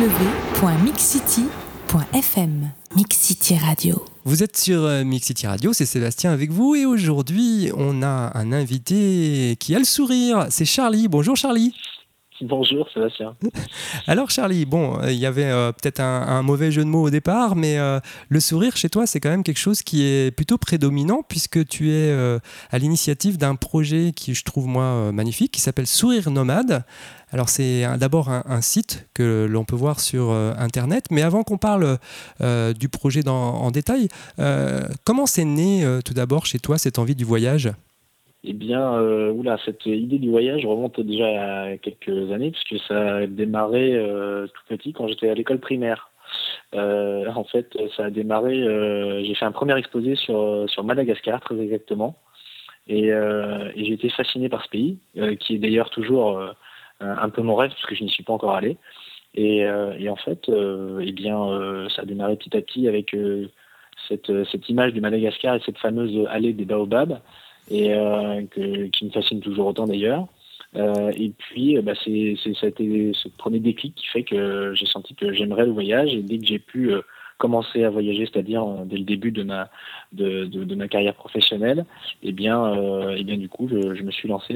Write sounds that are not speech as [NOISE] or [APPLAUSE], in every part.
www.mixcity.fm Mixcity Radio. Vous êtes sur euh, Mixcity Radio, c'est Sébastien avec vous et aujourd'hui on a un invité qui a le sourire, c'est Charlie. Bonjour Charlie. Bonjour Sébastien. [LAUGHS] Alors Charlie, bon, euh, il y avait euh, peut-être un, mauvais jeu de mots au départ, mais euh, le sourire chez toi, c'est quand même quelque chose qui est plutôt prédominant puisque tu es à l'initiative d'un projet qui je trouve moi magnifique, qui s'appelle Sourire Nomade. Alors c'est d'abord un, site que l'on peut voir sur Internet, mais avant qu'on parle du projet en détail, comment c'est né tout d'abord chez toi cette envie du voyage? Eh bien, euh, cette idée du voyage remonte déjà à quelques années, puisque ça a démarré euh, tout petit quand j'étais à l'école primaire. Euh, en fait, ça a démarré, euh, j'ai fait un premier exposé sur, sur Madagascar, très exactement. Et, et j'ai été fasciné par ce pays, qui est d'ailleurs toujours un peu mon rêve, puisque je n'y suis pas encore allé. Et, et en fait, eh bien, ça a démarré petit à petit avec cette, cette image du Madagascar et cette fameuse allée des baobabs et euh, qui me fascine toujours autant d'ailleurs. Euh, et puis, euh, bah, c'est, ça a été ce premier déclic qui fait que j'ai senti que j'aimerais le voyage. Et dès que j'ai pu commencer à voyager, c'est-à-dire dès le début de ma, de, ma carrière professionnelle, eh bien, eh bien du coup, je, me suis lancé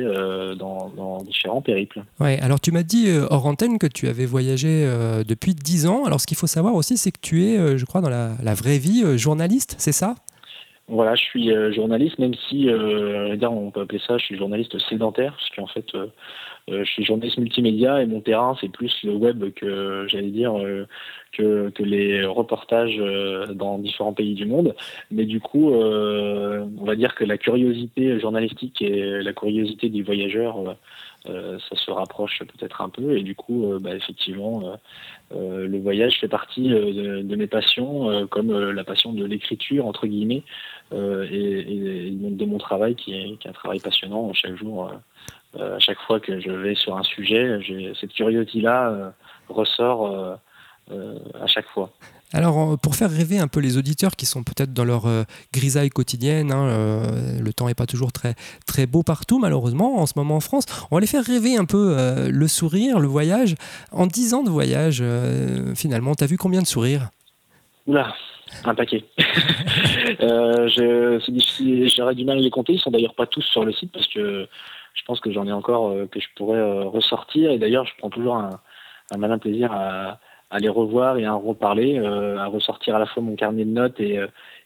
dans, différents périples. Ouais, alors tu m'as dit hors antenne que tu avais voyagé depuis 10 ans. Alors ce qu'il faut savoir aussi, c'est que tu es, je crois, dans la vraie vie, journaliste, c'est ça? Voilà, je suis euh, journaliste, même si, euh, on peut appeler ça, je suis journaliste sédentaire, parce qu'en fait, euh, je suis journaliste multimédia et mon terrain, c'est plus le web que, j'allais dire, que, que, les reportages dans différents pays du monde. Mais du coup, on va dire que la curiosité journalistique et la curiosité du voyageur, ça se rapproche peut-être un peu. Et du coup, bah, effectivement, le voyage fait partie de, mes passions, comme la passion de l'écriture, entre guillemets. Euh, et, de mon travail qui est, un travail passionnant chaque jour. Euh, euh, à chaque fois que je vais sur un sujet, cette curiosité-là ressort à chaque fois. Alors, pour faire rêver un peu les auditeurs qui sont peut-être dans leur grisaille quotidienne, hein, le temps n'est pas toujours très, très beau partout, malheureusement, en ce moment en France, on va les faire rêver un peu le sourire, le voyage. En 10 ans de voyage, finalement, tu as vu combien de sourires? Oula, un paquet. [LAUGHS] euh, j'aurais du mal à les compter. Ils sont d'ailleurs pas tous sur le site parce que je pense que j'en ai encore euh, que je pourrais euh, ressortir. Et d'ailleurs, je prends toujours un, malin plaisir à, les revoir et à en reparler, euh, à ressortir à la fois mon carnet de notes et,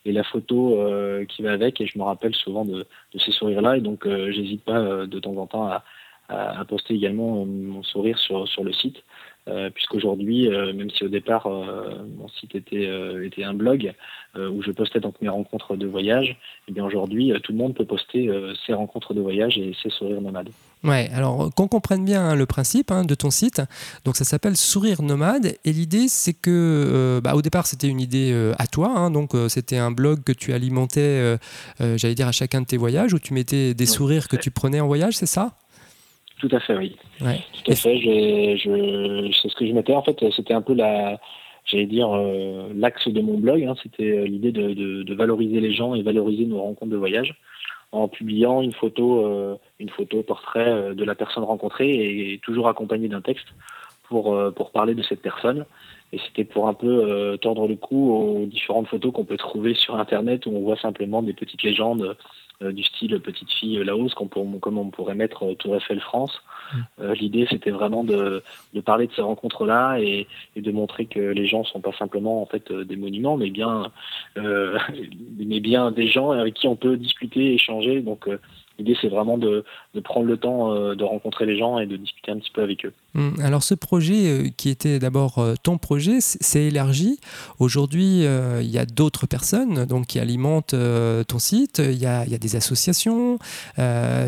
la photo qui va avec. Et je me rappelle souvent de, ces sourires-là. Et donc, j'hésite pas de temps en temps à, à, poster également mon sourire sur, sur le site. Euh, puisqu'aujourd'hui, euh, même si au départ euh, mon site était, était un blog où je postais donc mes rencontres de voyage, et eh bien aujourd'hui tout le monde peut poster ses rencontres de voyage et ses sourires nomades. Ouais, alors qu'on comprenne bien hein, le principe hein, de ton site, donc ça s'appelle Sourire Nomade et l'idée c'est que bah, au départ c'était une idée à toi, hein, donc c'était un blog que tu alimentais, j'allais dire à chacun de tes voyages où tu mettais des sourires que tu prenais en voyage, c'est ça? Tout à fait, oui. Tout à fait. Je, c'est ce que je mettais. En fait, c'était un peu la, j'allais dire, euh, l'axe de mon blog. Hein. c'était euh, l'idée de, valoriser les gens et valoriser nos rencontres de voyage en publiant une photo, euh, une photo portrait de la personne rencontrée et toujours accompagnée d'un texte pour, pour parler de cette personne. Et c'était pour un peu tordre le cou aux différentes photos qu'on peut trouver sur Internet où on voit simplement des petites légendes du style petite fille Laos, comme on pourrait mettre euh, Tour Eiffel France. Mm. Euh, l'idée, c'était vraiment de, parler de ces rencontres-là et, de montrer que les gens sont pas simplement en fait des monuments, mais bien, [LAUGHS] mais bien des gens avec qui on peut discuter, échanger. Donc L'idée, c'est vraiment de, prendre le temps euh, de rencontrer les gens et de discuter un petit peu avec eux. Hum, alors, ce projet euh, qui était d'abord euh, ton projet, s'est élargi. Aujourd'hui, il y a d'autres personnes donc, qui alimentent ton site. Il y, a, des associations.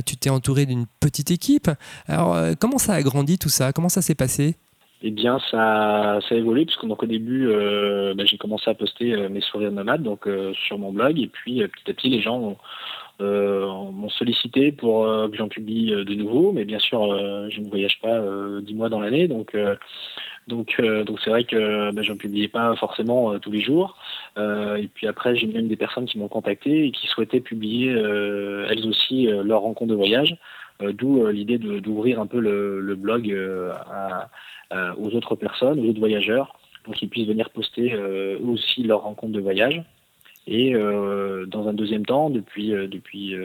tu t'es entouré d'une petite équipe. Alors, comment ça a grandi tout ça? Comment ça s'est passé? Eh bien, ça, ça a évolué, puisque donc, au début, bah, j'ai commencé à poster mes sourires nomades donc, sur mon blog, et puis petit à petit, les gens ont, euh, m'ont sollicité pour euh, que j'en publie euh, de nouveau, mais bien sûr, je ne voyage pas dix mois dans l'année, donc donc donc c'est vrai que ben, j'en publiais pas forcément tous les jours. et puis après, j'ai même des personnes qui m'ont contacté et qui souhaitaient publier elles aussi leur rencontre de voyage. D'où l'idée d'ouvrir un peu le, blog aux autres personnes, aux autres voyageurs, pour qu'ils puissent venir poster aussi leurs rencontres de voyage. Et dans un deuxième temps, depuis, depuis,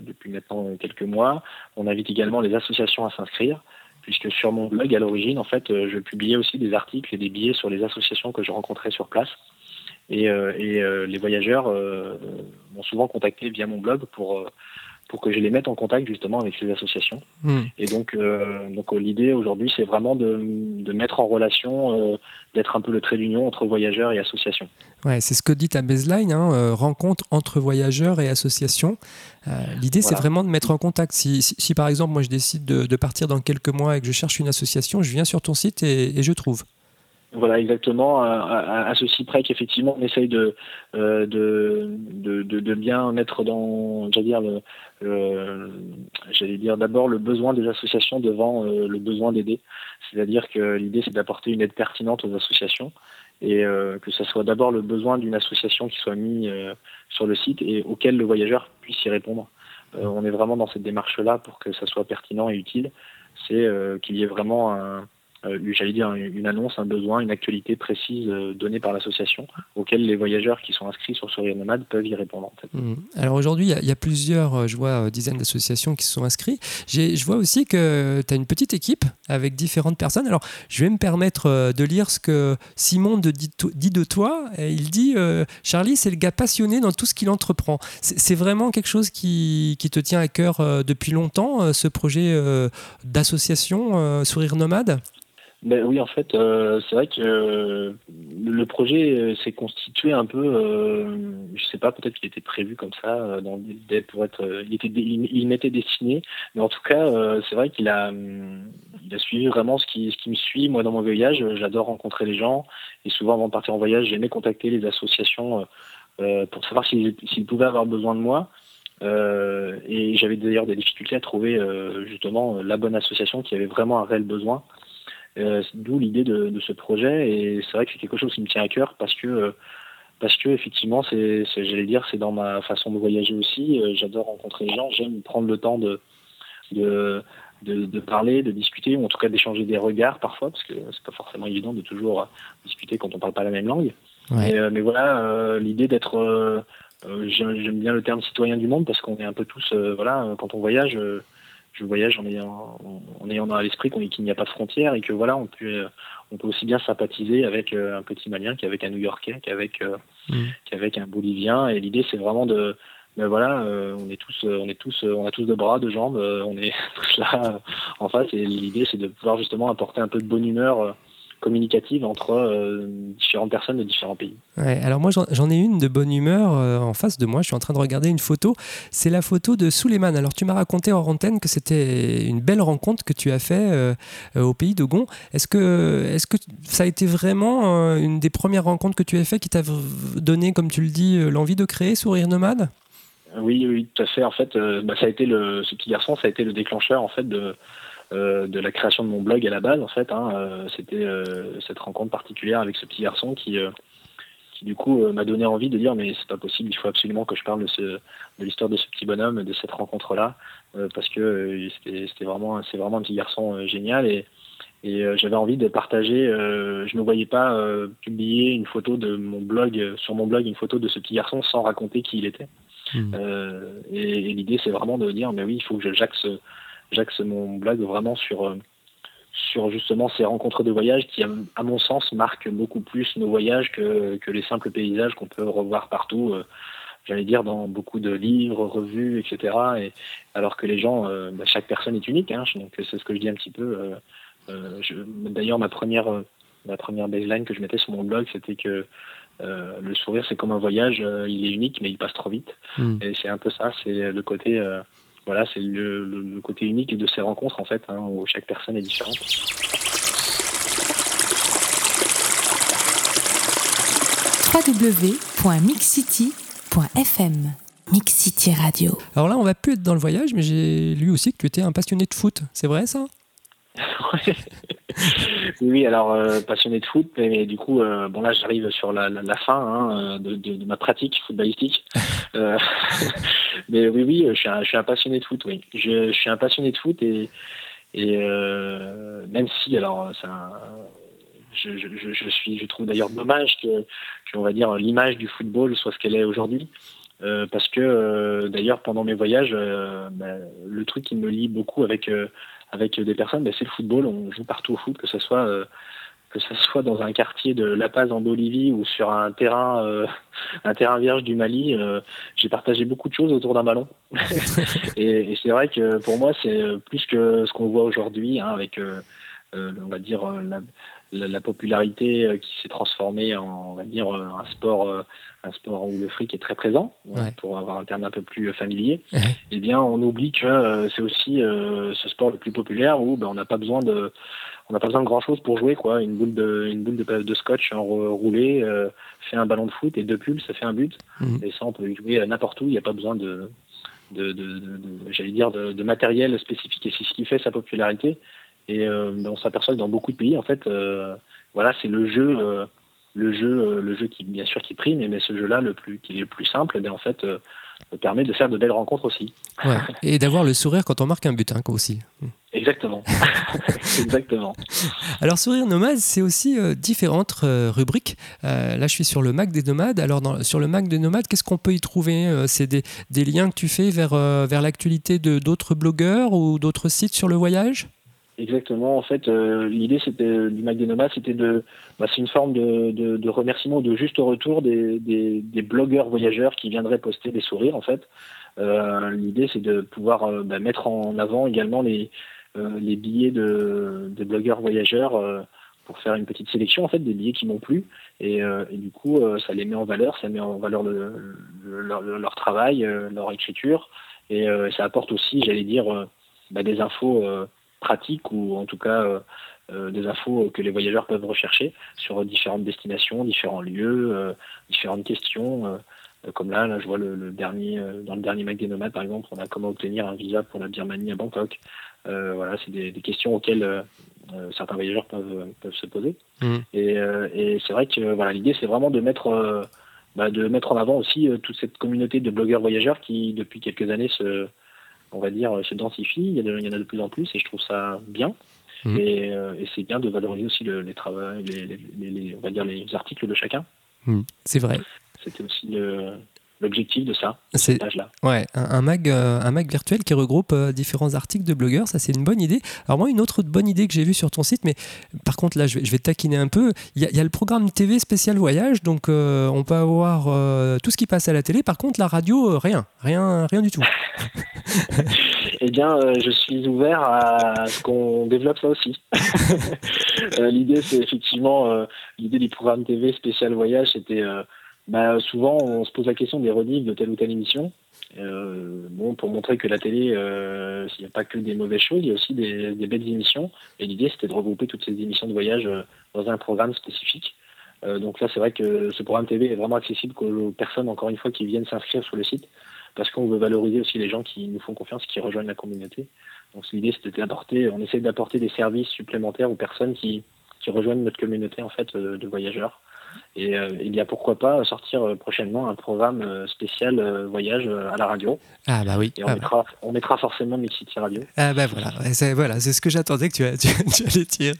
depuis maintenant quelques mois, on invite également les associations à s'inscrire puisque sur mon blog, à l'origine, en fait, je publiais aussi des articles et des billets sur les associations que je rencontrais sur place. Et, euh, euh, les voyageurs euh, m'ont souvent contacté via mon blog pour pour que je les mette en contact justement avec ces associations. Hmm. Et donc, donc l'idée aujourd'hui, c'est vraiment de, de, mettre en relation, d'être un peu le trait d'union entre voyageurs et associations. Ouais, c'est ce que dit ta baseline, hein, rencontre entre voyageurs et associations. l'idée, c'est vraiment de mettre en contact. Si, si, par exemple, moi, je décide de, de, partir dans quelques mois et que je cherche une association, je viens sur ton site et, et je trouve. Voilà, exactement. À, ceci près qu'effectivement, on essaye de, euh, de, de, de, bien mettre dans, j'allais dire, le, j'allais dire d'abord le besoin des associations devant euh, le besoin d'aider. C'est-à-dire que l'idée, c'est d'apporter une aide pertinente aux associations et euh, que ce soit d'abord le besoin d'une association qui soit mis sur le site et auquel le voyageur puisse y répondre. on est vraiment dans cette démarche-là pour que ça soit pertinent et utile. C'est qu'il y ait vraiment un euh, j'allais dire, une annonce, un besoin, une actualité précise euh, donnée par l'association, auquel les voyageurs qui sont inscrits sur Sourire Nomade peuvent y répondre. Mmh. Alors aujourd'hui, il y, a plusieurs, euh, je vois, dizaines d'associations qui se sont inscrites. Je vois aussi que tu as une petite équipe avec différentes personnes. Alors, je vais me permettre de lire ce que Simon dit, de toi. Il dit Charlie, c'est le gars passionné dans tout ce qu'il entreprend. C'est vraiment quelque chose qui, qui, te tient à cœur depuis longtemps, ce projet d'association Sourire Nomade? Ben oui, en fait, euh, c'est vrai que euh, le projet euh, s'est constitué un peu, je sais pas, peut-être qu'il était prévu comme ça, dans pour être, il était, il, m'était destiné, mais en tout cas, c'est vrai qu'il a, il a suivi vraiment ce qui, ce qui me suit moi dans mon voyage. J'adore rencontrer les gens et souvent avant de partir en voyage, j'aimais contacter les associations pour savoir s'ils, s'ils pouvaient avoir besoin de moi. et j'avais d'ailleurs des difficultés à trouver justement la bonne association qui avait vraiment un réel besoin. Euh, d'où l'idée de, ce projet. Et c'est vrai que c'est quelque chose qui me tient à cœur parce que euh, parce que effectivement c'est j'allais dire c'est dans ma façon de voyager aussi. Euh, j'adore rencontrer les gens. J'aime prendre le temps de de, de parler de discuter ou en tout cas d'échanger des regards parfois parce que c'est pas forcément évident de toujours discuter quand on parle pas la même langue. Mais voilà l'idée d'être j'aime bien le terme citoyen du monde parce qu'on est un peu tous voilà quand on voyage je voyage en ayant, en ayant à l'esprit qu'il n'y a pas de frontières et que voilà, on peut, on peut aussi bien sympathiser avec euh, un petit Malien qu'avec un New-Yorkais, qu'avec euh, mm. qu'avec un Bolivien. Et l'idée, c'est vraiment de, ben voilà, euh, on est tous, on est tous, on a tous de bras, de jambes, on est [LAUGHS] tous là en face. Et l'idée, c'est de pouvoir justement apporter un peu de bonne humeur communicative entre euh, différentes personnes de différents pays. Ouais, alors moi j'en ai une de bonne humeur euh, en face de moi, je suis en train de regarder une photo, c'est la photo de Suleiman. Alors tu m'as raconté en antenne que c'était une belle rencontre que tu as fait euh, au pays de Gon. Est-ce que, est que ça a été vraiment une des premières rencontres que tu as fait qui t'a donné, comme tu le dis, l'envie de créer Sourire Nomade? Oui, oui, tout à fait. En fait, bah, ça a été le, ce petit garçon, ça a été le déclencheur en fait de, euh, de la création de mon blog à la base en fait. Hein, euh, c'était euh, cette rencontre particulière avec ce petit garçon qui, qui du coup m'a donné envie de dire mais c'est pas possible, il faut absolument que je parle de, ce, de l'histoire de ce petit bonhomme, de cette rencontre là, parce que c'était vraiment c'est vraiment un petit garçon génial et et j'avais envie de partager. je ne voyais pas publier une photo de mon blog sur mon blog une photo de ce petit garçon sans raconter qui il était. Mmh. et, l'idée c'est vraiment de dire mais oui il faut que j'axe j'axe mon blog vraiment sur, euh, sur justement ces rencontres de voyage qui, à mon sens, marquent beaucoup plus nos voyages que, que les simples paysages qu'on peut revoir partout, euh, j'allais dire dans beaucoup de livres, revues, etc. Et, alors que les gens, euh, bah, chaque personne est unique, hein, donc c'est ce que je dis un petit peu. D'ailleurs, ma première, ma première baseline que je mettais sur mon blog, c'était que le sourire, c'est comme un voyage, il est unique, mais il passe trop vite. Hmm. Et c'est un peu ça, c'est le côté voilà, c'est le, côté unique de ces rencontres en fait, hein, où chaque personne est différente. www.mixcity.fm Mix City Radio. Alors là, on va plus être dans le voyage, mais j'ai lu aussi que tu étais un passionné de foot. C'est vrai ça? [LAUGHS] [LAUGHS] oui, alors euh, passionné de foot, mais, du coup, euh, bon là j'arrive sur la, fin hein, de, ma pratique footballistique. [LAUGHS] [LAUGHS] mais oui, oui, je suis, un, je suis un passionné de foot, oui. Je, suis un passionné de foot et, et même si, alors, ça, je, suis, je trouve d'ailleurs dommage que, on va dire, l'image du football soit ce qu'elle est aujourd'hui. Euh, parce que euh, d'ailleurs pendant mes voyages, euh, bah, le truc qui me lie beaucoup avec avec des personnes, bah, c'est le football. On joue partout au foot, que ce soit que ce soit dans un quartier de La Paz en Bolivie ou sur un terrain un terrain vierge du Mali. J'ai partagé beaucoup de choses autour d'un ballon. [LAUGHS] et, et c'est vrai que pour moi c'est plus que ce qu'on voit aujourd'hui hein, avec on va dire la, la, popularité euh, qui s'est transformée en on va dire euh, un sport euh, un sport où le fric est très présent pour avoir un terme un peu plus familier. Eh bien on oublie que c'est aussi ce sport le plus populaire où ben, on n'a pas besoin de on n'a pas besoin de grand chose pour jouer quoi. Une boule de une boule de, de scotch roulée fait un ballon de foot et deux pulls ça fait un but. Mhm. et ça on peut jouer n'importe où. Il n'y a pas besoin de de, de, j'allais dire de, matériel spécifique. Et c'est ce qui fait sa popularité et euh, on s'aperçoit que dans beaucoup de pays, en fait, euh, voilà, c'est le jeu, euh, le jeu, le jeu qui bien sûr qui prime, mais ce jeu-là, le plus, qui est le plus simple, eh en fait, permet de faire de belles rencontres aussi. Et d'avoir le sourire quand on marque un but, hein, aussi. Exactement. [LAUGHS] Exactement. Alors, Sourire Nomade, c'est aussi différentes rubriques. là, je suis sur le Mac des Nomades. Alors, sur le Mac des Nomades, qu'est-ce qu'on peut y trouver C'est des, des, liens que tu fais vers, vers l'actualité de d'autres blogueurs ou d'autres sites sur le voyage? Exactement. En fait, euh, l'idée c'était du Mac c'était de, bah, c'est une forme de, de, remerciement, de juste retour des, des, blogueurs voyageurs qui viendraient poster des sourires. En fait, euh, l'idée c'est de pouvoir euh, bah, mettre en avant également les, les billets de, des blogueurs voyageurs pour faire une petite sélection en fait des billets qui m'ont plu et, du coup ça les met en valeur, ça met en valeur le, leur, leur, travail, leur écriture et ça apporte aussi, j'allais dire, bah, des infos pratiques ou en tout cas euh, euh, des infos que les voyageurs peuvent rechercher sur différentes destinations, différents lieux, euh, différentes questions. comme là, là, je vois le, dernier, dans le dernier Mac des Nomades, par exemple, on a comment obtenir un visa pour la Birmanie à Bangkok. voilà, c'est des, questions auxquelles certains voyageurs peuvent, peuvent se poser. Mmh. Et, et c'est vrai que voilà, l'idée, c'est vraiment de mettre, bah, de mettre en avant aussi toute cette communauté de blogueurs voyageurs qui, depuis quelques années, se, on va dire, se densifie. Il y, il y en a de plus en plus et je trouve ça bien. Mhm. Euh, et, c'est bien de valoriser aussi les, travaux, les, on va dire les articles de chacun. Mhm. C'est vrai. C'était aussi le, l'objectif de ça, c'est Ouais, un, mag, euh, un mag virtuel qui regroupe euh, différents articles de blogueurs, ça c'est une bonne idée. Alors moi, une autre bonne idée que j'ai vue sur ton site, mais par contre là, je vais, je vais taquiner un peu. Il y, a le programme TV spécial voyage, donc euh, on peut avoir tout ce qui passe à la télé. Par contre, la radio, rien, rien, rien du tout. [LAUGHS] [LAUGHS] eh bien, je suis ouvert à ce qu'on développe ça aussi. [LAUGHS] l'idée, c'est effectivement l'idée du programme TV spécial voyage, c'était bah, souvent on se pose la question des rediffs de telle ou telle émission. Euh, bon, pour montrer que la télé, euh, s'il n'y a pas que des mauvaises choses, il y a aussi des, belles émissions. Et l'idée, c'était de regrouper toutes ces émissions de voyage euh, dans un programme spécifique. donc là, c'est vrai que ce programme TV est vraiment accessible aux personnes, encore une fois, qui viennent s'inscrire sur le site, parce qu'on veut valoriser aussi les gens qui nous font confiance, qui rejoignent la communauté. Donc l'idée, c'était d'apporter, on essaie d'apporter des services supplémentaires aux personnes qui, qui rejoignent notre communauté en fait de voyageurs. Et euh, il y a pourquoi pas sortir euh, prochainement un programme euh, spécial voyage à la radio. Ah bah oui. Et on, ah mettra, bah. on mettra forcément Mixity Radio. Ah bah voilà, c'est voilà, ce que j'attendais que tu, [LAUGHS] tu, allais dire.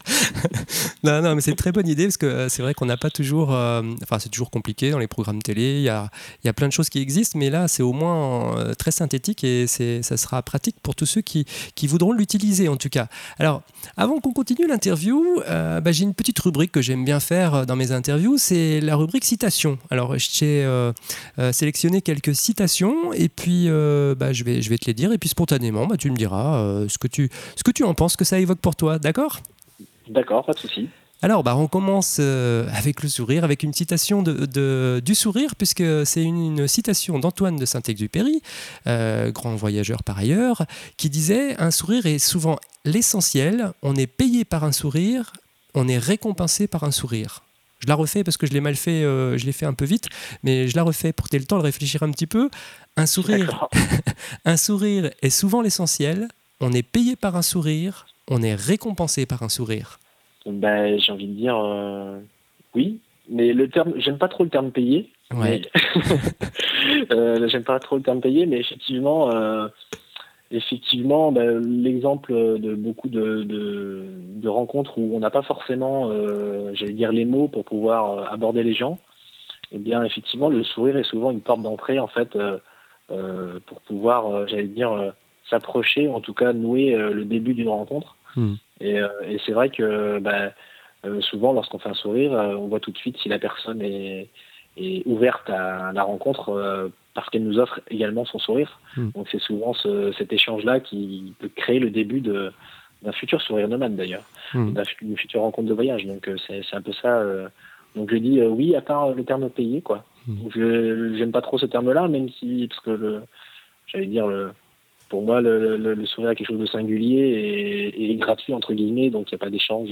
[LAUGHS] non, non, mais c'est une très bonne idée parce que c'est vrai qu'on n'a pas toujours, enfin c'est toujours compliqué dans les programmes télé. Il y a, y a plein de choses qui existent, mais là c'est au moins très synthétique et ça sera pratique pour tous ceux qui, qui voudront l'utiliser en tout cas. Alors, avant qu'on continue l'interview, bah, j'ai une petite rubrique que j'aime bien faire dans mes interviews c'est la rubrique citation. Alors, j'ai euh, euh, sélectionné quelques citations et puis euh, bah, je, vais, je vais te les dire. Et puis, spontanément, bah, tu me diras ce, que tu, ce que tu en penses, que ça évoque pour toi. D'accord? D'accord, pas de souci. Alors, bah, on commence avec le sourire, avec une citation de, du sourire, puisque c'est une, citation d'Antoine de Saint-Exupéry, grand voyageur par ailleurs, qui disait Un sourire est souvent l'essentiel, on est payé par un sourire, on est récompensé par un sourire. Je la refais parce que je l'ai mal fait, euh, je l'ai fait un peu vite, mais je la refais pour que tu aies le temps de réfléchir un petit peu. Un sourire, [LAUGHS] un sourire est souvent l'essentiel. On est payé par un sourire, on est récompensé par un sourire ben, J'ai envie de dire oui, mais le terme, j'aime pas trop le terme payé. Ouais. [LAUGHS] euh, j'aime pas trop le terme payé, mais effectivement, euh, effectivement, ben, l'exemple de beaucoup de, de, de, rencontres où on n'a pas forcément, euh, j'allais dire les mots pour pouvoir euh, aborder les gens. Eh bien, effectivement, le sourire est souvent une porte d'entrée en fait euh, euh, pour pouvoir, j'allais dire, s'approcher, en tout cas nouer le début d'une rencontre. Mm. Et, et c'est vrai que euh, souvent, lorsqu'on fait un sourire, on voit tout de suite si la personne est, est ouverte à la rencontre parce qu'elle nous offre également son sourire. Mm. Donc c'est souvent ce, cet échange-là qui peut créer le début de d'un futur sourire nomade d'ailleurs, Mm. d'une future rencontre de voyage. Donc c'est un peu ça. donc je dis oui à part le terme payé quoi. Mm. Je j'aime pas trop ce terme-là, même si parce que le j'allais dire le pour moi le, le, le, sourire est quelque chose de singulier et, et gratuit entre guillemets, donc il n'y a pas d'échange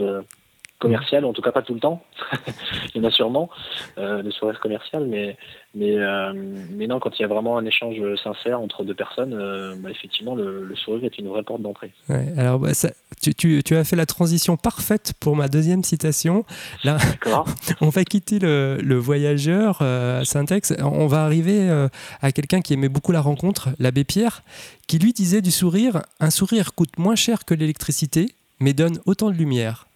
commercial, en tout cas pas tout le temps. [LAUGHS] il y en a sûrement euh, de sourires commerciales, mais mais euh, mais non, quand il y a vraiment un échange sincère entre deux personnes, euh, bah, effectivement, le, le, sourire est une vraie porte d'entrée. Ouais, alors bah, ça, tu, tu, tu, as fait la transition parfaite pour ma deuxième citation. Là, [LAUGHS] on va quitter le, le voyageur euh, Syntex, on va arriver à quelqu'un qui aimait beaucoup la rencontre, l'abbé Pierre, qui lui disait du sourire, un sourire coûte moins cher que l'électricité, mais donne autant de lumière.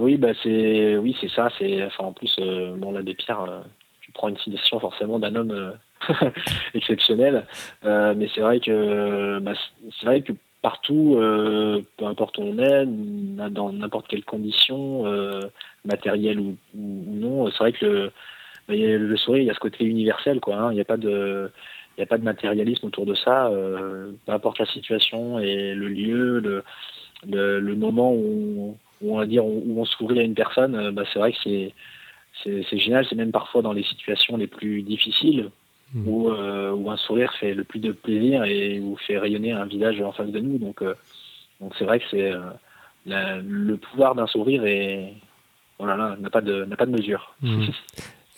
Oui, bah c'est oui, c'est ça. C'est enfin en plus, euh, bon là des pierres, euh, tu prends une citation forcément d'un homme euh, [LAUGHS] exceptionnel, mais c'est vrai que bah, c'est vrai que partout, peu importe où on est, dans n'importe quelle condition, matérielle ou, non, c'est vrai que le, bah, le sourire, il y a ce côté universel, quoi. Hein, il n'y a pas de il a pas de matérialisme autour de ça, peu importe la situation et le lieu, le, le moment où où on va dire où on sourit à une personne, bah, c'est vrai que c'est c'est génial. C'est même parfois dans les situations les plus difficiles mmh. où, euh, où un sourire fait le plus de plaisir et où fait rayonner un visage en face de nous. Donc euh, donc c'est vrai que c'est euh, le pouvoir d'un sourire et voilà n'a pas de n'a pas de mesure. Mmh.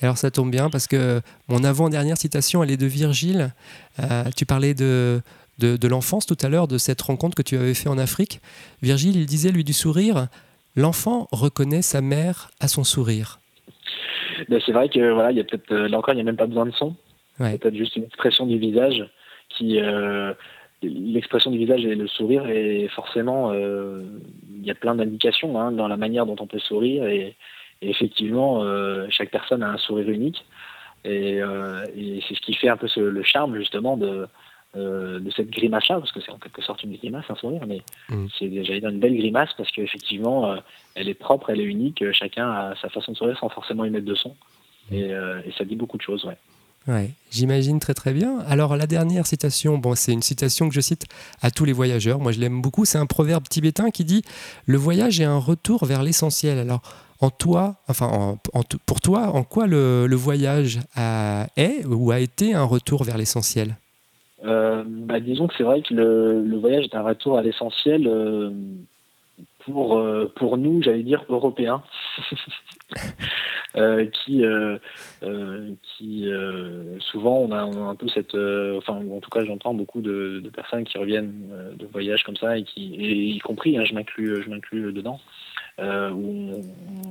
Alors ça tombe bien parce que mon avant-dernière citation, elle est de Virgile. Euh, tu parlais de, de, de l'enfance tout à l'heure, de cette rencontre que tu avais fait en Afrique. Virgile, il disait, lui, du sourire, l'enfant reconnaît sa mère à son sourire. Ben c'est vrai que voilà, il y a peut-être là encore, il n'y a même pas besoin de son. Ouais. peut-être juste une expression du visage qui euh, l'expression du visage et le sourire et forcément euh, il y a plein d'indications hein, dans la manière dont on peut sourire et, et effectivement euh, chaque personne a un sourire unique et, et c'est ce qui fait un peu ce, le charme justement de euh, de cette grimace-là, parce que c'est en quelque sorte une grimace, un sourire, mais mm. c'est j'allais dire une belle grimace parce qu'effectivement, euh, elle est propre, elle est unique, chacun a sa façon de sourire sans forcément y mettre de son. Et, euh, et ça dit beaucoup de choses, ouais. Ouais, j'imagine très très bien. Alors la dernière citation, bon, c'est une citation que je cite à tous les voyageurs. Moi, je l'aime beaucoup. C'est un proverbe tibétain qui dit le voyage est un retour vers l'essentiel. Alors en toi, enfin en, en, pour toi, en quoi le, le voyage a, est ou a été un retour vers l'essentiel? Euh, bah, disons que c'est vrai que le, le, voyage est un retour à l'essentiel euh, pour, euh, pour nous, j'allais dire, européens, [LAUGHS] euh, qui, qui souvent on a, on a, un peu cette. enfin, en tout cas, j'entends beaucoup de, de, personnes qui reviennent de voyages comme ça, et, qui, y compris, hein, je m'inclus je m'inclus dedans, où on,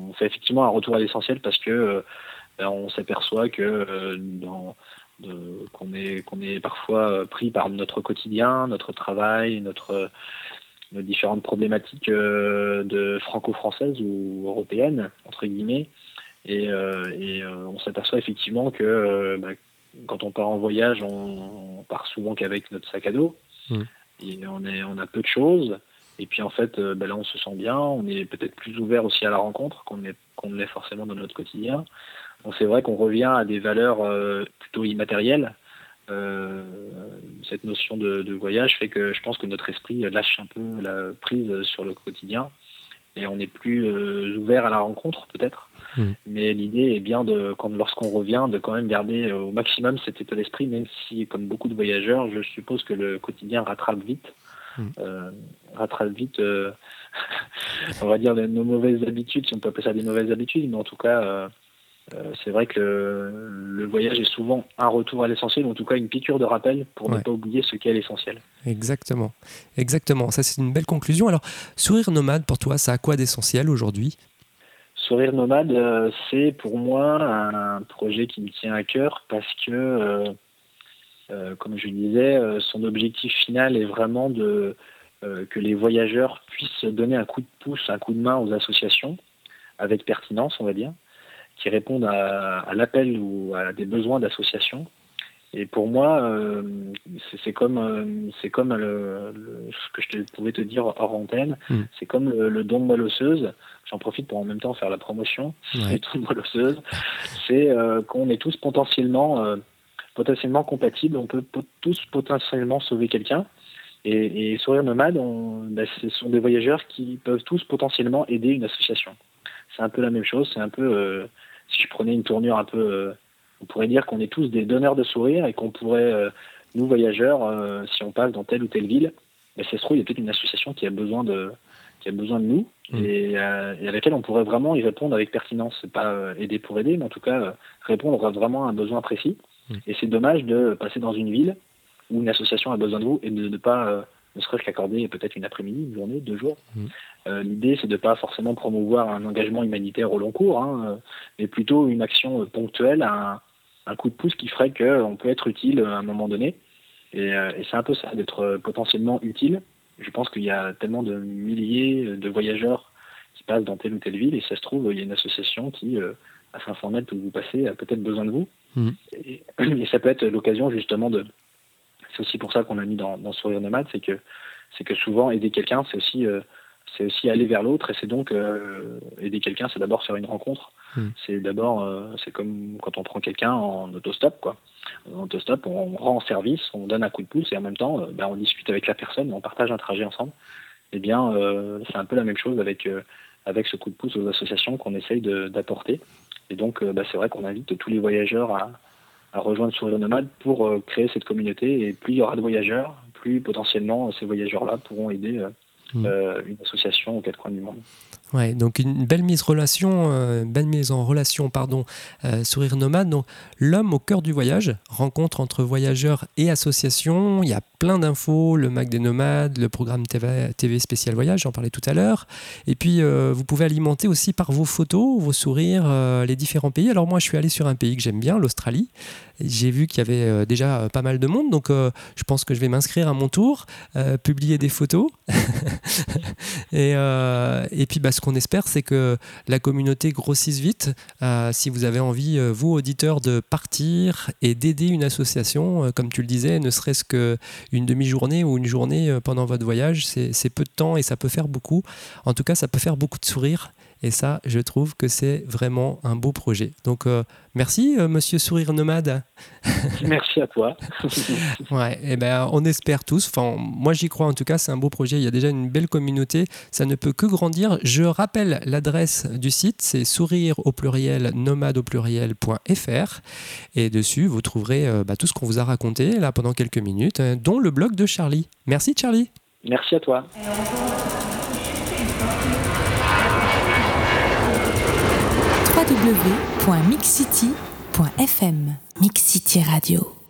on, fait effectivement un retour à l'essentiel parce que on s'aperçoit que dans qu'on est, qu'on est parfois pris par notre quotidien, notre travail, notre, nos différentes problématiques euh, de franco-françaises ou européennes, entre guillemets. Et, euh, et euh, on s'aperçoit effectivement que bah, quand on part en voyage, on, on part souvent qu'avec notre sac à dos. Mmh. Et on, est, on a peu de choses. Et puis en fait, bah, là, on se sent bien. On est peut-être plus ouvert aussi à la rencontre qu'on est, qu'on l'est forcément dans notre quotidien. Donc c'est vrai qu'on revient à des valeurs euh, plutôt immatérielles. Euh, cette notion de, de, voyage fait que je pense que notre esprit lâche un peu la prise sur le quotidien et on est plus euh, ouvert à la rencontre peut-être. Mmh. Mais l'idée est bien de, quand lorsqu'on revient, de quand même garder au maximum cet état d'esprit, même si, comme beaucoup de voyageurs, je suppose que le quotidien rattrape vite. Mmh. Euh, rattrape vite, euh, [LAUGHS] on va dire, nos mauvaises habitudes, si on peut appeler ça des mauvaises habitudes, mais en tout cas, c'est vrai que le, voyage est souvent un retour à l'essentiel, ou en tout cas une piqûre de rappel pour ne pas oublier ce qu'est l'essentiel. Exactement, exactement. Ça c'est une belle conclusion. Alors, sourire nomade pour toi, ça a quoi d'essentiel aujourd'hui? Sourire nomade, c'est pour moi un projet qui me tient à cœur parce que, comme je disais, son objectif final est vraiment de que les voyageurs puissent donner un coup de pouce, un coup de main aux associations avec pertinence, on va dire, qui répondent à, l'appel ou à des besoins d'associations. Et pour moi, euh, c'est comme, c'est comme le, ce que je pouvais te dire hors antenne, hmm. c'est comme le, don de moelle osseuse. J'en profite pour en même temps faire la promotion. Ouais. [LAUGHS] don de moelle osseuse, c'est euh, qu'on est tous potentiellement, euh, potentiellement compatibles. On peut tous potentiellement sauver quelqu'un. Et, et Sourire Nomade, ben, ce sont des voyageurs qui peuvent tous potentiellement aider une association c'est un peu la même chose. C'est un peu, euh, si je prenais une tournure un peu, euh, on pourrait dire qu'on est tous des donneurs de sourire et qu'on pourrait, euh, nous voyageurs, si on passe dans telle ou telle ville, mais c'est se trouve, il y a peut-être une association qui a besoin de, qui a besoin de nous mmh. et, à laquelle on pourrait vraiment y répondre avec pertinence. C'est pas aider pour aider, mais en tout cas répondre vraiment à un besoin précis. Mmh. Et c'est dommage de passer dans une ville où une association a besoin de vous et de ne pas ne serait-ce qu'accorder peut-être une après-midi, une journée, deux jours. Mmh. Euh, l'idée, c'est de ne pas forcément promouvoir un engagement humanitaire au long cours, hein, mais plutôt une action ponctuelle, un, un, coup de pouce qui ferait qu'on peut être utile à un moment donné. Et, euh, et c'est un peu ça, d'être potentiellement utile. Je pense qu'il y a tellement de milliers de voyageurs qui passent dans telle ou telle ville, et ça se trouve, il y a une association qui, euh, à 500 mètres où vous passez, a peut-être besoin de vous. Mmh. Et, et, ça peut être l'occasion justement de, c'est aussi pour ça qu'on a mis dans, dans Sourire Nomade, c'est que, c'est que souvent aider quelqu'un, c'est aussi, euh, c'est aussi aller vers l'autre et c'est donc euh, aider quelqu'un, c'est d'abord faire une rencontre. Hmm. C'est d'abord, euh, c'est comme quand on prend quelqu'un en autostop, quoi. En autostop, on rend service, on donne un coup de pouce et en même temps, ben, on discute avec la personne, on partage un trajet ensemble. Eh bien, c'est un peu la même chose avec avec ce coup de pouce aux associations qu'on essaye d'apporter. Et donc, bah, c'est vrai qu'on invite tous les voyageurs à, à rejoindre Sourire Nomade pour euh, créer cette communauté. Et plus il y aura de voyageurs, plus potentiellement ces voyageurs-là pourront aider euh, mmh. euh, une association aux quatre coins du monde. Ouais, donc une belle mise, euh, en relation, pardon, euh, Sourire Nomade. Donc, l'homme au cœur du voyage, rencontre entre voyageurs et associations. Il y a plein d'infos, le Mac des Nomades, le programme TV, TV spécial voyage, j'en parlais tout à l'heure. Et puis, euh, vous pouvez alimenter aussi par vos photos, vos sourires, les différents pays. Alors, moi, je suis allé sur un pays que j'aime bien, l'Australie. J'ai vu qu'il y avait déjà pas mal de monde, donc je pense que je vais m'inscrire à mon tour, publier des photos. [LAUGHS] et, et puis, bah, ce qu'on espère, c'est que la communauté grossisse vite. Euh, si vous avez envie, euh, vous, auditeurs, de partir et d'aider une association, euh, comme tu le disais, ne serait-ce qu'une demi-journée ou une journée pendant votre voyage, c'est peu de temps et ça peut faire beaucoup. En tout cas, ça peut faire beaucoup de sourires. Et ça, je trouve que c'est vraiment un beau projet. Donc, merci, monsieur Sourire Nomade. [LAUGHS] Merci à toi. [LAUGHS] ouais, et eh ben, on espère tous. Enfin, moi, j'y crois en tout cas. C'est un beau projet. Il y a déjà une belle communauté. Ça ne peut que grandir. Je rappelle l'adresse du site. C'est sourire au pluriel nomade au pluriel.fr. Et dessus, vous trouverez euh, bah, tout ce qu'on vous a raconté là pendant quelques minutes, dont le blog de Charlie. Merci, Charlie. Merci à toi. www.mixcity.fm Mix City Radio.